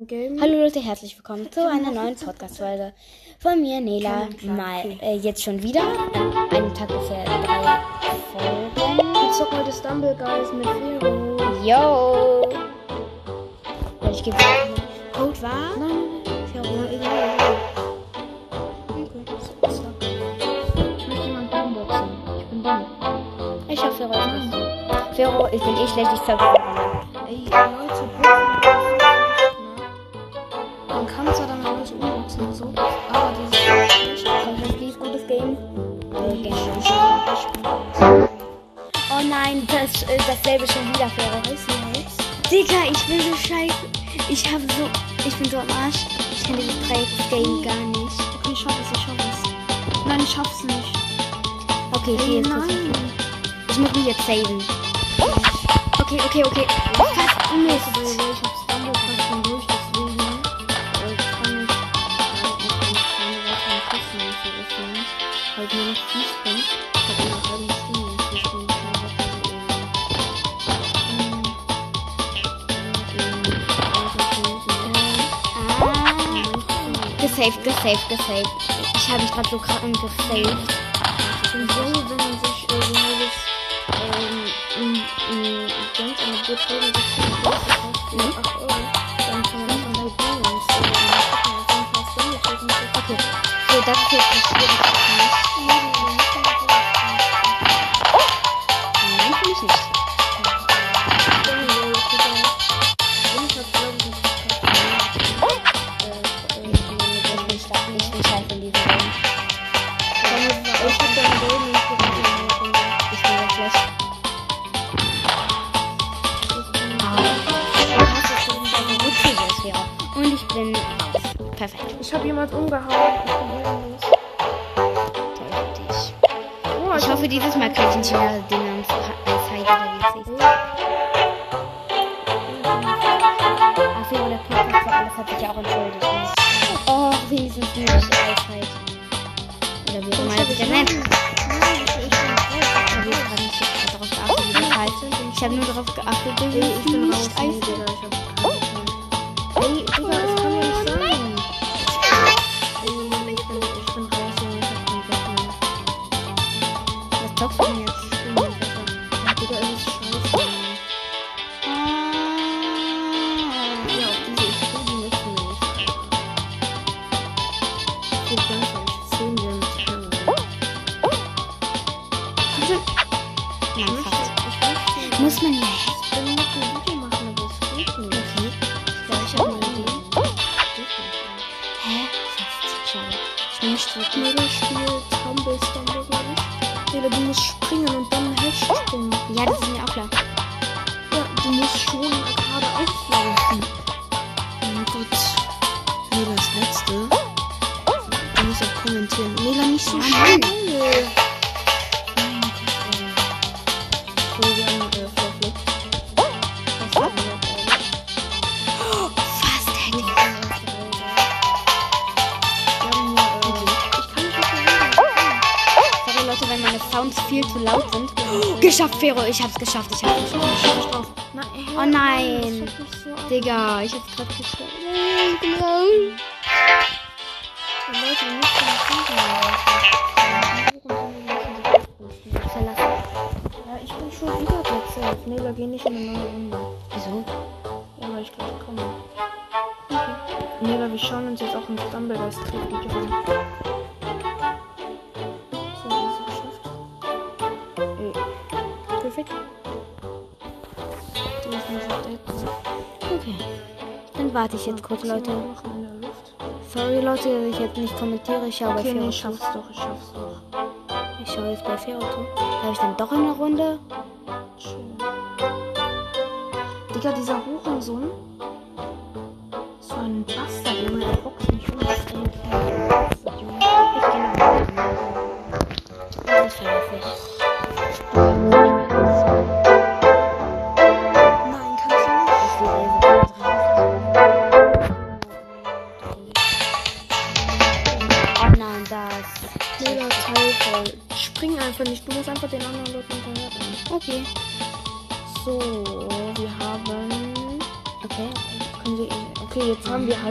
Game. Hallo Leute, herzlich willkommen zu einer neuen Podcast-Folge von mir, Nela. Mal äh, jetzt schon wieder an einem Tag ungefähr drei Folgen. Wir zocken heute Stumble Guys mit Vero. Yo! Ja, Ich gebe Code war. Nein, Vero. ja, egal. Ich möchte jemanden Boomboxen. Ich bin dumm. Ich nicht so. Vero, ich bin eh schlecht, ich zocke. Ey, Leute, Oh nein, das, äh, dasselbe schon wieder, nicht, jetzt. Digga, ich bin so scheiße. Ich habe so. Ich bin so am Arsch. Ich kenne dieses Dreiecksgame gar nicht. Okay, ich schaff es, ich schaff es. Nein, ich schaff's nicht. Okay, Ey, hier ist nein. Ich muss mich jetzt saven. Okay, okay, okay. Fast Also, Mist. weil ich hab Stumble Gesaved, gesaved, gesaved. Ich habe mich gerade so krank gesaved. Und so, wenn man sich äh, so halbes ähm, m- m- gönnt, eine Bierfolge gekriegt, für 8 Euro, dann kann man das dann so, dann Stumble checken. Okay. So, das ist jetzt das Schwierigste Ich jemand umgehauen. Ich bin. Oh, Ich hoffe, dieses Mal kriege ich nicht wieder den Namen Zeit oder wie es hieß. Ach, Fero, der Podcast für alles hat sich ja auch entschuldigt. Oh, wenigstens nicht Eisheit. Oder wie immer das sich nennt. Ich habe so darauf geachtet, wie. Ich habe nur darauf geachtet, dass Ey, es ich bin raus. ich hab keine Mädel, du musst springen und dann Hash springen. Ja, das ist mir auch klar. Ja, du musst schon gerade auflaufen. Oh mein Gott. Mädel, das letzte. Du musst auch kommentieren. Mädel, nicht so Ja, schnell. Geschafft, Fero, ich hab's geschafft, ich hab's geschafft. Oh nein. Digga, ich hab's gerade geschafft. Nein. Ja, ich bin schon wieder Platz 11. Nee, wir gehen nicht in eine neue Runde. Wieso? Ja, weil ich gleich komme. Okay. Nee, wir schauen uns jetzt auch ein Stumble das Trick-Video an. Warte ich jetzt kurz, Leute. Sorry, Leute, dass ich jetzt nicht kommentiere. Ich schaue bei Okay, Fero nee, ich zu. schaff's doch, ich schaff's doch. Ich schaue jetzt bei Fero zu. Habe ich dann doch eine Runde? Schön. Digga, dieser Hurensohn.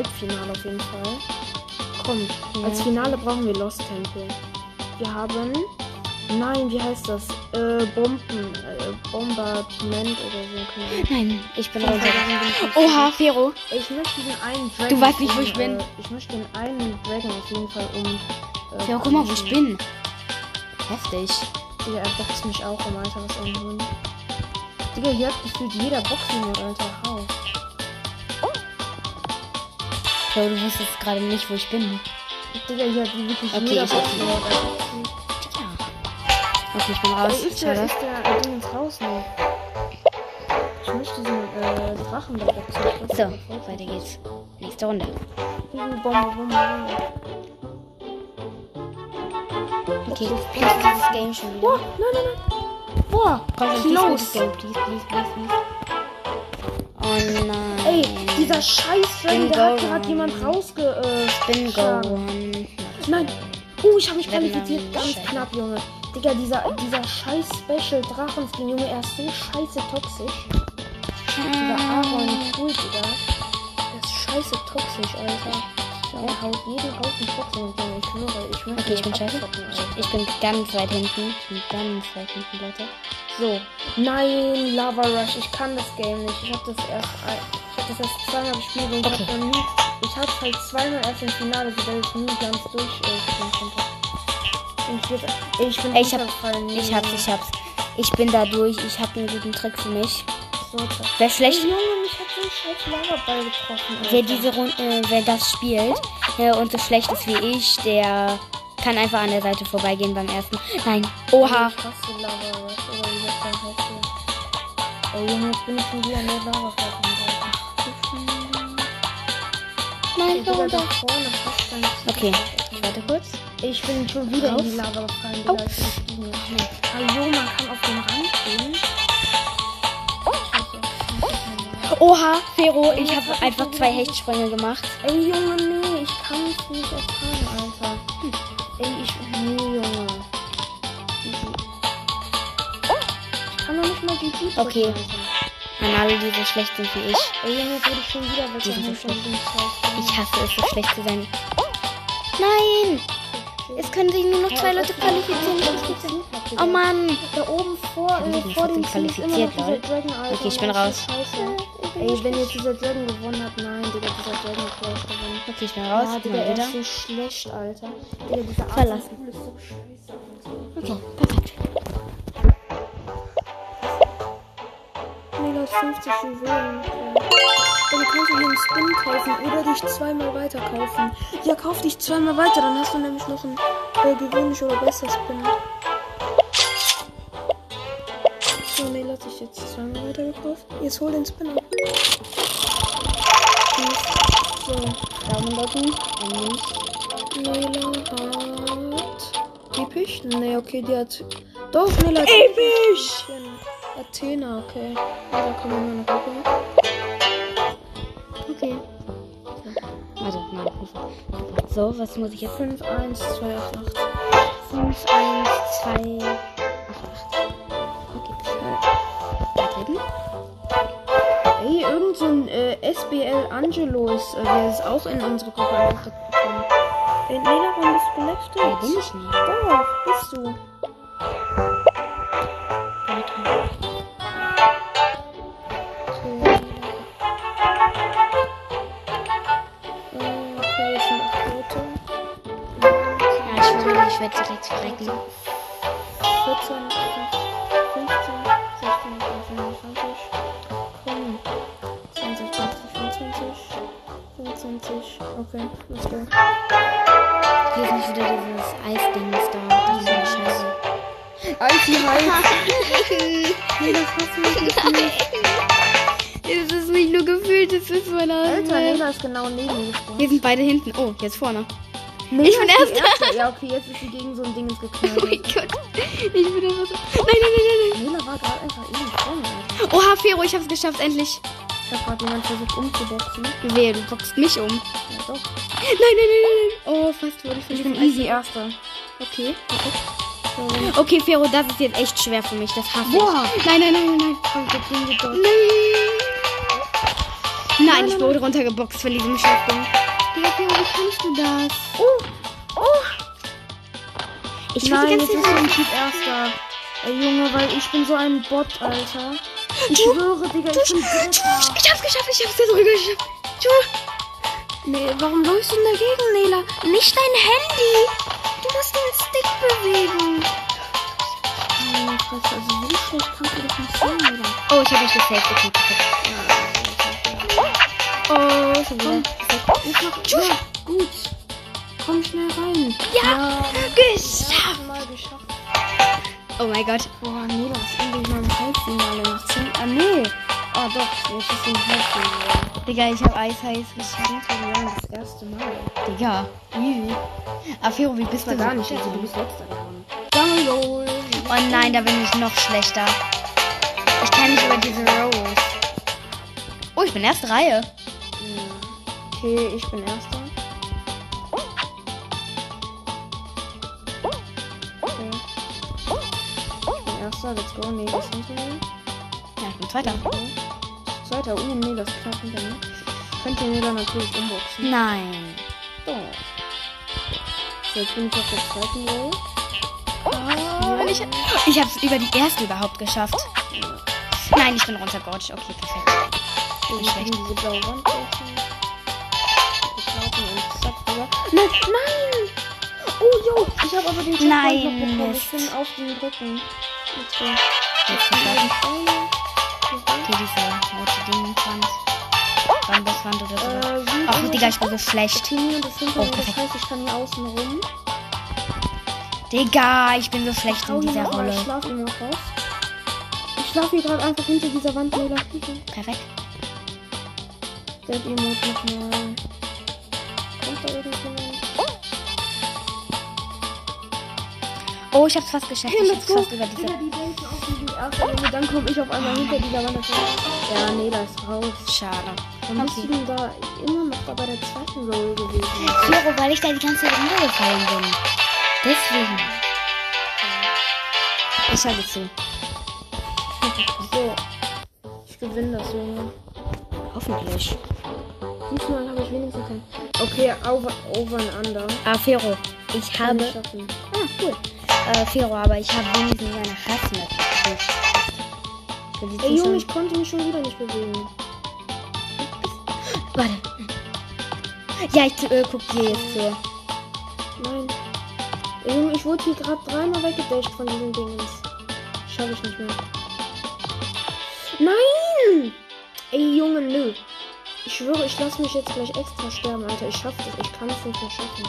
Halbfinale auf jeden Fall. Komm, Ja. als Finale brauchen wir Lost Temple. Wir haben. Nein, wie heißt das? Äh, Bomben. Äh, Bombardment oder so. Nein, ich bin Ja, nicht Oha, Fero. Ich möchte diesen einen Dragon. Du weißt nicht, wo ich bin. Äh, ich möchte den einen Dragon auf jeden Fall um. Äh, Fero, guck mal, wo ich bin. Heftig. Digga, er boxt mich auch um, Alter, was ein Hund. Digga, hier hat gefühlt jeder Boxen, Alter. Hau. Fero, du wusstest gerade nicht, wo ich bin. Digga, hier hat wirklich Okay, jeder ich. Okay, ich bin raus. Ey, ist der, Schade. ist der Ding ins Haus noch? Ich möchte diesen äh, Drachen da. Ich weiß So, weiter geht's. Nächste Runde. Bombe, Bombe, Bombe. Okay, please, dieses Game schon wieder. Boah, nein, nein, nein. Boah, Komm close. Please, please, please, please. Oh nein. Ey, dieser scheiß Bin der hat gerade jemand rausge... Äh. Goron. Nein. Oh, ich habe mich qualifiziert. dann Ganz knapp, Junge. Digga, dieser, dieser scheiß Special Drachenskin, Junge, er ist so scheiße toxisch. Dieser Aaron cool, Digga. Der ist scheiße toxisch, Alter. Er haut jeden Haufen Toxin und Junge, ich schwöre, ich möchte Okay, ich bin scheiße. Ich bin ganz weit hinten. Ich bin ganz weit hinten, Leute. So. Nein, Lava Rush, ich kann das Game nicht. Ich habe das erst, hab das erst zweimal gespielt und Okay. ich habe nie, ich hab's halt zweimal erst im Finale, sodass ich nie ganz durchspielen äh, konnte. Ich, ey, ich bin Ey, ich hab- Ich hab's, ich hab's. Ich bin da durch. Ich hab einen guten Trick für mich. So. Wer schlecht, Junge, mich hat so ein scheiß Lavaball getroffen. Alter. wer diese Runde, äh, wer das spielt äh, und so schlecht ist wie ich, der kann einfach an der Seite vorbeigehen beim ersten. Nein. Oha. Heißt. Ey, Junge, jetzt bin ich schon wieder in der Lava Nein, Ich bin da vorne fast Okay. Warte kurz. Ich bin schon wieder Auf. in die Lava gefallen, gestiegen bin. Hallo, man kann auf den Rand gehen. Oha, Fero, ich habe einfach zwei Hechtsprünge gemacht. Ey, Junge, nee, ich kann es nicht ertragen, Alter. Ey, ich. Nee, Junge. Ich kann doch nicht mal GG drücken, Okay. Alter. An alle, die so schlecht sind wie ich. Ey, Junge, jetzt wurde ich schon wieder so weggehauen Scheiß. Ich hasse es, so schlecht zu sein. Nein! Es können sich nur noch zwei Leute qualifizieren. Oh Mann! Da oben vor, äh, vor dem qualifiziert, dieser lol. Dragon, Alter. Okay, ich bin raus. Ey, wenn jetzt dieser Dragon gewonnen hat, nein, Digga, dieser Dragon hat gewonnen. Okay, ich bin raus. Ja, Digga, er ist so schlecht, Alter. Digga, dieser Verlassen. So. Okay, Mega 50 Juwelen. Dann kannst du hier einen Spin kaufen oder dich zweimal weiter kaufen. Ja, kauf dich zweimal weiter, dann hast du nämlich noch einen äh, gewöhnlich oder besser Spin. So, nee, lass ich jetzt zweimal weiter gekauft. Jetzt hol den Spin ab. So, Daumen drücken. Und nicht. Nela hat. Episch? Nee, okay, die hat. Doch, Nela hat. Episch! Athena, okay. Ja, da kann man mal noch gucken. Okay. Also, nein. So, was muss ich jetzt? 5, 1, 2, 8, 8. 5, 1, 2, 8, 8. Okay. Beitreten. Ey, irgend so ein äh, SBL Angelo ist, äh, der ist auch in unsere Gruppe eingekommen. Ey, Nela, warum bist du connected? Nee, bin ich nicht. Doch, bist du. Ich werde direkt verrecken. 14, 15, 16, 25, 20, 20, 25, 25. Okay, let's go. Hier ist nicht wieder dieses Eisdings da. Diese Scheiße. Icy High. nee, das hast du nicht. Es ist nicht nur gefühlt, es ist meine Alter, Nela ist genau neben mir gesprungen. Wir sind beide hinten. Oh, jetzt vorne. Nela ich bin Erster. Erste. Ja, okay, jetzt ist sie gegen so ein Ding ins Oh geknallt. mein Gott. Ich bin einfach so. Nein, nein, nein, Nela war gerade einfach eben vorne, Alter. nein. Oha, Fero, ich hab's geschafft, endlich. Ich hab gerade jemand versucht umzuboxen. Wehe, du boxt mich um. Ja, doch. Nein, nein, nein, nein, nein. Oh, fast wurde ich von Ich bin easy Erster. Okay. So, Okay, Fero, das ist jetzt echt schwer für mich. Das hasse Boah. ich. Nein, nein, nein, nein, nein. komm, wir kriegen die dort. Nein. Nein, ich wurde runtergeboxt von diesem Schiffding. Digga, Fero, wie kannst du das? Oh, oh. Ich Nein, die jetzt ist so ein. Typ Erster. Ey, Junge, weil ich bin so ein Bot, Alter. Ich Du- schwöre, Digga, Du, ich bin Dritter. ich hab's geschafft, ich hab's jetzt sogar geschafft. Du, Nee, warum läufst du denn dagegen, Nela? nicht dein Handy. Du musst den Stick bewegen. Fresse, also so schlecht kannst du das nicht sein, Nela. Oh, ich hab mich gesaved. Okay, perfekt. Oh, schon wieder. Ich mach, ja, gut. Komm schnell rein. Ja, geschafft. Mal geschafft. Oh mein Gott. Boah, Nela ist endlich mal im Halbfinale nach 10. Ah, nee. Ah, doch, jetzt ist im Halbfinale. Digga, ich hab Eis heiß geschafft. Das das erste Mal. Digga, easy. Afiro, wie bist Das du so gar nicht, also du bist letzter geworden. Jungle Oh nein, da bin ich noch schlechter. Ich kann nicht über diese Rolls. Oh, ich bin erste Reihe. Okay, ich bin erster. Okay. Ich bin erster, let's go. Nee, das hinter mir. Ja, ich bin zweiter. Zweiter, uh, nee, das knapp hinter mir. Könnt ihr mir dann natürlich umboxen. Nein. So. So, jetzt bin ich auf der zweiten Roll. Oh, ich, ich hab's über die erste überhaupt geschafft. Nein, ich bin runtergerutscht. Okay, perfekt. Diese blaue Wand und zack, rüber. Nein, nein! Oh, jo, ich habe aber den Checkpoint Nein, noch bekommen. Ich bin auf den Rücken. Jetzt kommt gleich hier diese rote Dingwand. Bambuswand oder so. Äh, Ach, Digga, ich bin so schlecht. Okay, das Oh, das heißt, ich kann hier außen rum. Digga, ich bin so schlecht in dieser Ich Rolle. Ich schlaf hier gerade einfach hinter dieser Wand. Perfekt. Der Emote nochmal. Kommt da irgendjemand? Oh, ich hab's fast geschafft. Hey, Ich hab's fast über diese. Die erster Junge. Dann komme ich auf einmal hinter dieser Wand. Ja, nee, da ist raus. Schade. Dann bist Okay. du denn da immer noch da bei der zweiten Roll gewesen? Firo, weil ich da die ganze Zeit runtergefallen bin. Deswegen. Ich dir zu. So. Ich gewinne das, Junge. Hoffentlich. Diesmal habe ich wenigstens kein. Okay, over, over and under. Ah, Fero, ich Kann habe. ich. Ah, cool. Äh, Fero, aber ich habe wenigstens eine Hassmap Ey, Junge, ich konnte mich schon wieder nicht bewegen. Warte. Ja, ich äh, guck dir jetzt zu. Nein. Ey, Junge, ich wurde hier gerade dreimal weggedasht von diesen Dingens. Schaffe ich nicht mehr. Ey, Junge, nö. Ich schwöre, ich lasse mich jetzt gleich extra sterben, Alter. Ich schaffe das. Ich kann es nicht mehr schaffen.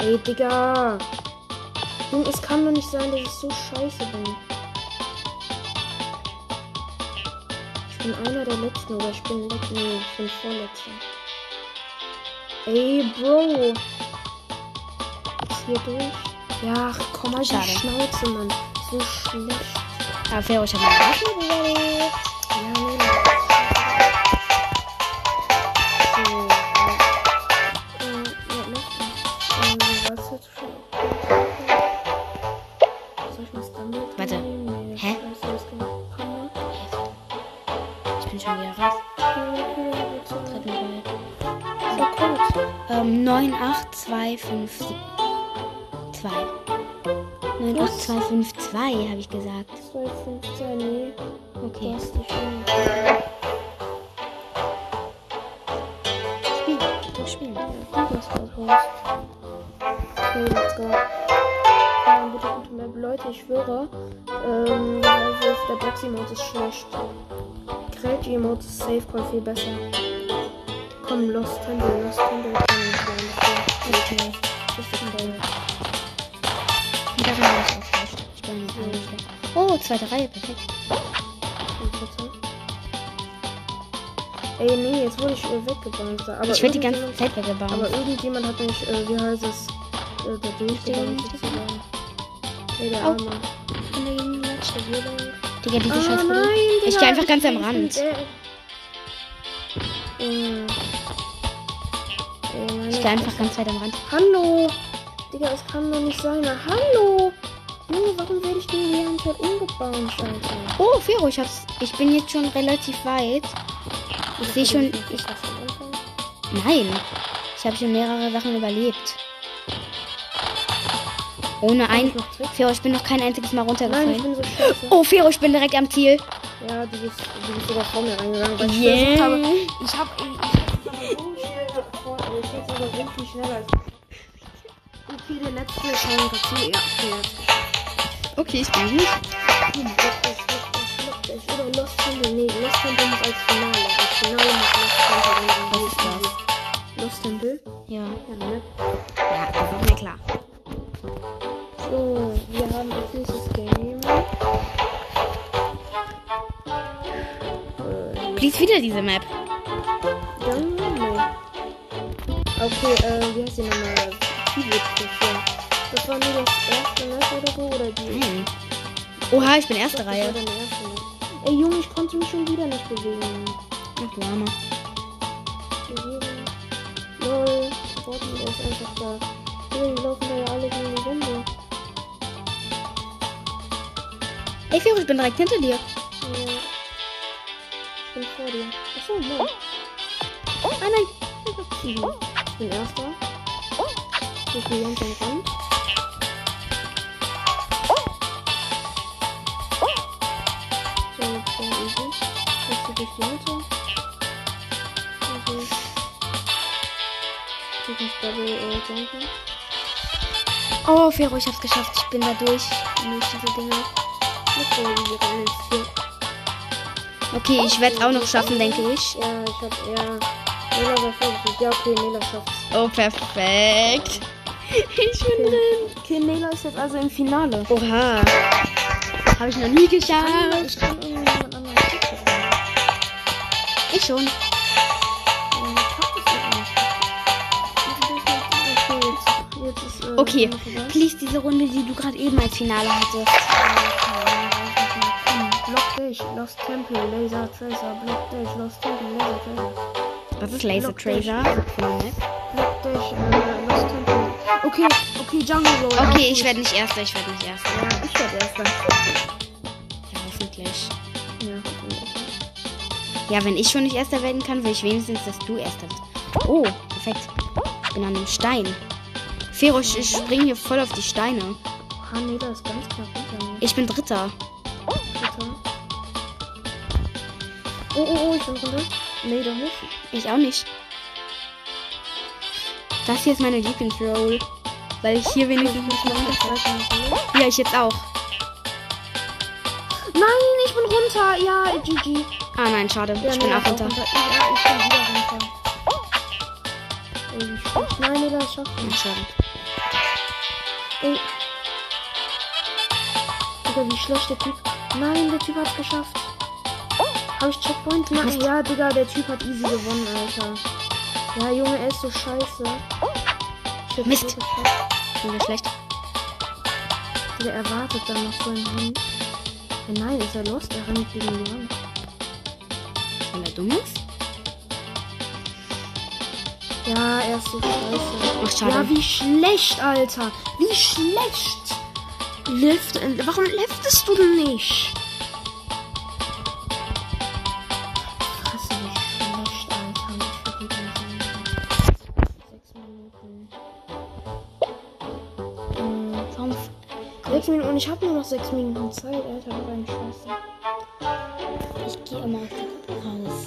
Ey, Digga. Junge, es kann doch nicht sein, dass ich so scheiße bin. Ich bin einer der Letzten, oder ich bin letzter. Nee, ich bin Vorletzter. Ey, Bro. Ist hier durch? Ja, komm Schade. die Schnauze, Mann. So schlecht. Ich habe ich Stumble Warte. Hä? Ich bin schon wieder raus. Ähm, 9, 8, 2, 5, 2. 9, 8, 2, 5, 2, habe ich gesagt. Raus. Okay, let's go. Ähm, bitte gute Map. Leute, ich schwöre, ähm, heißt es? der Boxy-Mode ist schlecht. Crazy-Mode ist Safe Call viel besser. Komm, Lost Tendo, Lost Tendo. Okay, das ist ein Ball. Ich. Ich bin nicht alle schlecht. Oh, zweite Reihe, perfekt. Ey, nee, jetzt wurde ich äh, weggebannt. Aber ich werde die ganze Zeit weggebaut. Aber irgendjemand hat mich, äh, wie heißt es, äh, da durchgebannt. Ey, der. Arme. Digga, diese Ah, Scheiße. nein, Ich Digga, geh einfach ganz am Rand. Ich gehe einfach ganz weit am Rand. Hallo! Digga, es kann doch nicht sein. Na, hallo! Junge, warum werde ich denn die ganze Zeit umgebounced, Alter? Oh, Fero, ich hab's. Ich bin jetzt schon relativ weit. Ich sehe schon. Ich, nein. Ich habe schon mehrere Sachen überlebt. Ohne ein. ich? Fero, ich bin noch kein einziges Mal Nein, ich runtergefallen. bin so scheiße. Oh, Fero, ich bin direkt am Ziel. Ja, du bist, du bist sogar vor mir reingegangen, weil Yeah. ich versucht habe. Ich habe ich hab so schnell vor, ich hätte aber so viel schneller als. Okay, der letzte dazu. Ja, okay. Okay, ich bin gut. Das ist- ist Lost Temple. Nee, Lost Temple muss als Finale. Als Finale muss Lost Temple. Was ist das? Lost Temple? Ja. Ja, ne? Ja, das ist mir klar. So, wir haben als nächstes Game. Äh, Please wieder diese Map. Dann, nee. Okay, äh, wie heißt die nochmal? Ja. Das war nur das erste Match oder so, oder die? Hm. Oha, ich bin erste Reihe. deine erste. Ey, Junge, ich konnte mich schon wieder nicht bewegen. Ach. Bewegen. Lol, der ist einfach da. Die laufen da ja alle gegen die Wände. Ey, Fero, ich bin direkt hinter dir. Ja. Ich bin vor dir. Achso, nein. Ah nein. Ich bin erster. Ich bin ganz am Rand. Die Mitte. Also. Ich muss Double äh, jumpen. Oh, Fero, ich hab's geschafft. Ich bin da durch. Diese. Nicht ins Ziel. Okay, ich werde auch noch schaffen, denke ich. Ja, ich hab, ja. Nela war vorsichtig. Ja, okay, Nela schafft's. Oh, perfekt. Ich bin drin. Okay, Nela ist jetzt also im Finale. Oha. Habe ich noch nie geschafft. Ich schon. Das. Okay, äh, Okay, please diese Runde, die du gerade eben als Finale hattest. Block Dash, Lost Temple, Laser Tracer, Block Dash, Lost Temple, Laser Tracer. Was ist Laser. Tracer? Block Dash, äh, Lost Temple. Okay, okay, Jungle Roll. Okay, ich werde nicht Erster, ich werde nicht Erster. Ja, ich werde erster. Ja, hoffentlich. Ja, hoffentlich. Ja, wenn ich schon nicht Erster werden kann, will ich wenigstens, dass du Erster bist. Oh, perfekt. Ich bin an einem Stein. Fero, ich, ich spring hier voll auf die Steine. Ah, nee, da ist ganz knapp. Ich bin Dritter. Bitte. Oh, oh, oh, ich bin runter. Nee, doch nicht. Ich auch nicht. Das hier ist meine Lieblingsroll. Weil ich hier wenigstens nicht mehr. Ja, ich jetzt auch. Nein, ich bin runter. Ja, GG. Ah nein, schade. Ja, ich bin auch runter. Ja, ich bin wieder runter. Ey, wie schlecht. Nein, das schafft Ja, nicht. schade. Ey. Digga, wie schlecht der Typ. Nein, der Typ hat's geschafft. Hab ich Checkpoint? Nein, ja, Digga, der Typ hat easy gewonnen, Alter. Ja, Junge, er ist so scheiße. Ich Mist. geschafft. Bin schlecht. Digga, er wartet dann noch so ein Hund. Ja, nein, ist er lost? Er rennt gegen die Wand. Weil er dumm ist? Ja, er ist so scheiße. Ach, schade. Ja, wie schlecht, Alter. Wie schlecht. Lift, äh, warum liftest du denn nicht? Sechs Minuten und ich habe nur noch sechs Minuten Zeit, Alter. Du deine Scheiße. Ich gehe immer auf die raus.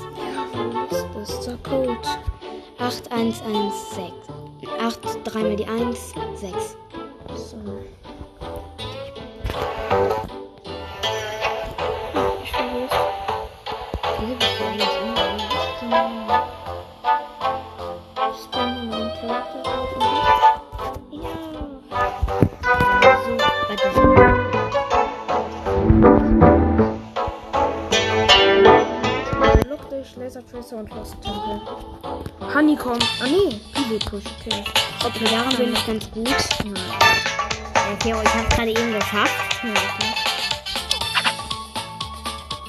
Was ist das? Der Code. 8116. 8, 3 mal die 1, 6. Tracer und Lost Temple. Honeycomb. Ah nee, Pivot Push, okay. Okay, daran bin ich ganz gut. Nein. Äh, Theo, ich habe gerade eben geschafft. Ja, okay.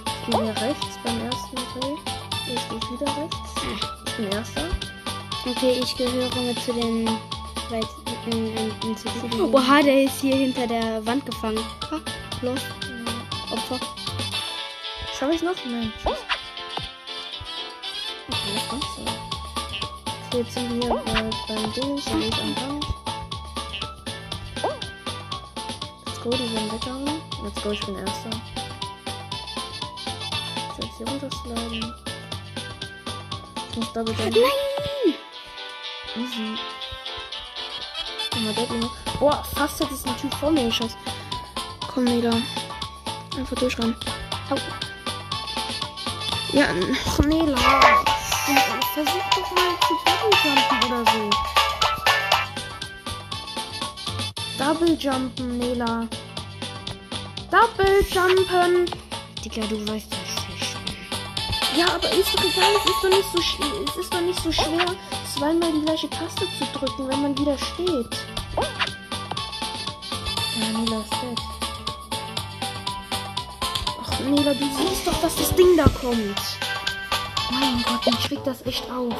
Ich gehe hier rechts beim ersten Dreh. Jetzt gehe ich wieder rechts. Ich bin erster. Okay, ich gehöre mit zu den weit in, in, in City. Oha, der ist hier hinter der Wand gefangen. Ha, los. Opfer. Schaffe ich noch? Nein. Tschüss. Okay, das war's so. Okay, jetzt sind wir äh, beim Ding, so nicht am Rand. Let's go, die werden weggehauen. Let's go, ich bin Erster. Soll ich hier runtersliden? Ich muss Double Jump. Nein! Easy. Noch. Boah, fast hätte es ein Typ vor mir geschossen. Komm, Neda. Einfach durchrennen. Au. Ja, noch Versuch doch mal zu Double Jumpen oder so. Double Jumpen, Nela. Double Jumpen. Digga, du weißt das nicht. Ja, aber ist doch egal, es ist doch nicht so, sch- es ist doch nicht so schwer, zweimal die gleiche Taste zu drücken, wenn man wieder steht. Ja, Nela ist dead. Ach, Nela, du siehst doch, dass das Ding da kommt. Mein Gott, mich regt das echt auf.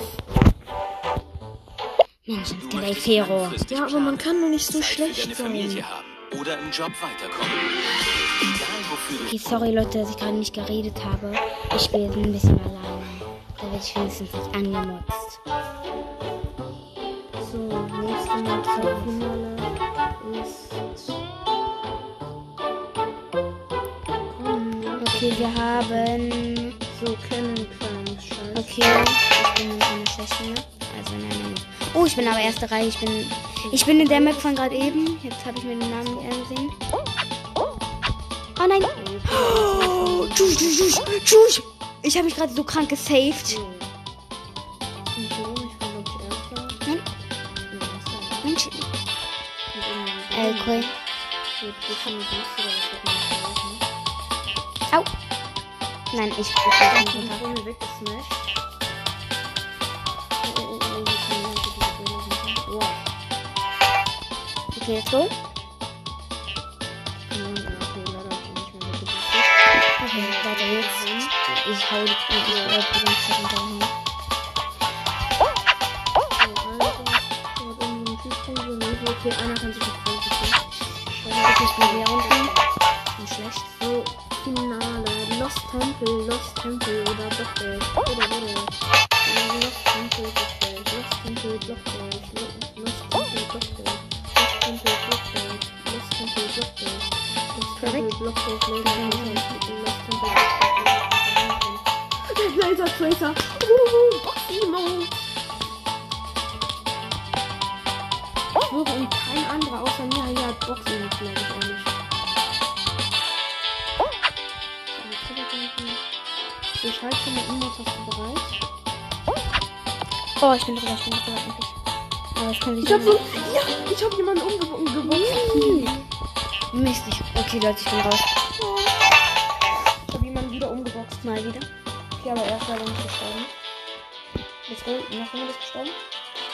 Mensch, Ey, Fero. Ja, aber man kann nur nicht so Zeit schlecht sein. Oder im Job weiterkommen. Egal Okay, sorry Leute, dass ich gerade nicht geredet habe. Ich jetzt ein bisschen alleine. Da werde ich wenigstens nicht angemotzt. So, nächste Mal zum Finale ist. Komm, Okay, wir haben. So, Cannon Okay, ich bin in einer schlechten Map. Also in einer. Oh, ich bin aber erste Reihe. Ich bin. Ich bin in der Map von gerade eben. Jetzt habe ich mir den Namen nicht angesehen. Oh nein! Oh, tschüss, tschüss, tschüss, tschüss. Ich habe mich gerade so krank gesaved. Mensch. Und irgendwie- Äh, cool. Au. Nein, ich. ich, bin von mir weggesmashed. Ja, okay, nicht weiter geht's. Ich hau die ich bleib die ganze Zeit hinterher. Okay, einer kann sich qualifizieren. Okay, ich bin hier unten. Nicht schlecht. So, Finale. Lost Temple, Lost Temple oder Blockbase. Oder, oder. Lost Temple, Blockbase. Lost Temple, Blockbase. Laser Tracer. Uh. Ich schwöre, und kein anderer außer mir hier hat Boxy-Mode, glaube ich auch nicht. Ich halte schon mal hast du bereit? Oh, ich bin drüber, ich bin drüber endlich. Aber das kann sich Ich hab so, ja, ich hab jemanden umge umgeboxt. Mist, ich. Okay, Leute, ich bin raus.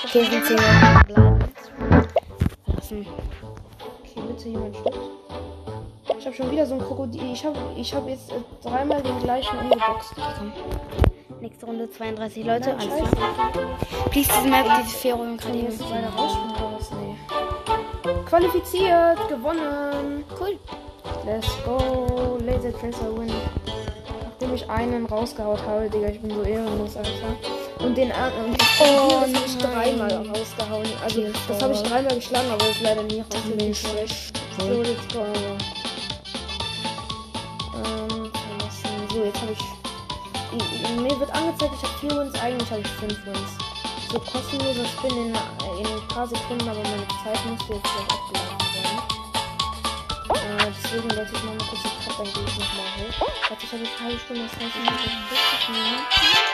Okay, es sind 10 Minuten bleiben. Verlassen. Okay, bitte jemand stirbt. Ich hab schon wieder so ein Krokodil. Ich hab, ich hab jetzt äh, dreimal den gleichen umgeboxt. Komm. Nächste Runde 32 Leute. Nein, Alles klar. Please, diese Map, diese Fährung Kann ich rausspringen oder was? Nee. Qualifiziert, gewonnen. Cool. Let's go. Laser Tracer win. Nachdem ich einen rausgehaut habe, Digga, ich bin so ehrenlos, Alter. Und den anderen. Und Oh, das habe ich dreimal rausgehauen. Also, Okay, das habe ich dreimal geschlagen, aber ist leider nie rausgehauen. schlecht. So, let's go. Ähm, verlassen. So, jetzt habe ich. Mir wird angezeigt, ich habe 4 Wins, eigentlich habe ich 5 Wins. So kostenloser Spin in, in ein paar Sekunden, aber meine Zeit müsste jetzt gleich abgelaufen sein. Äh, deswegen wollte ich mal kurz den Cut, dann gehe ich nochmal hoch. Warte, ich habe jetzt eine halbe Stunde, das heißt, ich jetzt 40 Minuten.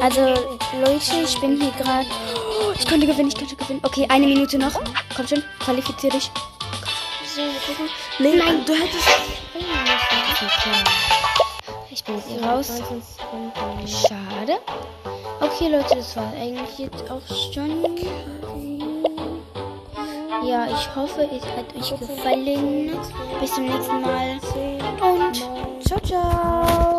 Also. Leute, ich bin hier gerade. Oh, ich konnte gewinnen, ich konnte gewinnen. Okay, eine Minute noch. Komm schon, qualifizier dich. Nee, Nein. du hättest. Ich bin jetzt raus. 13 Sekunden. Schade. Okay, Leute, das war eigentlich jetzt auch schon. Ja, ich hoffe, es hat euch gefallen. Bis zum nächsten Mal und ciao, ciao.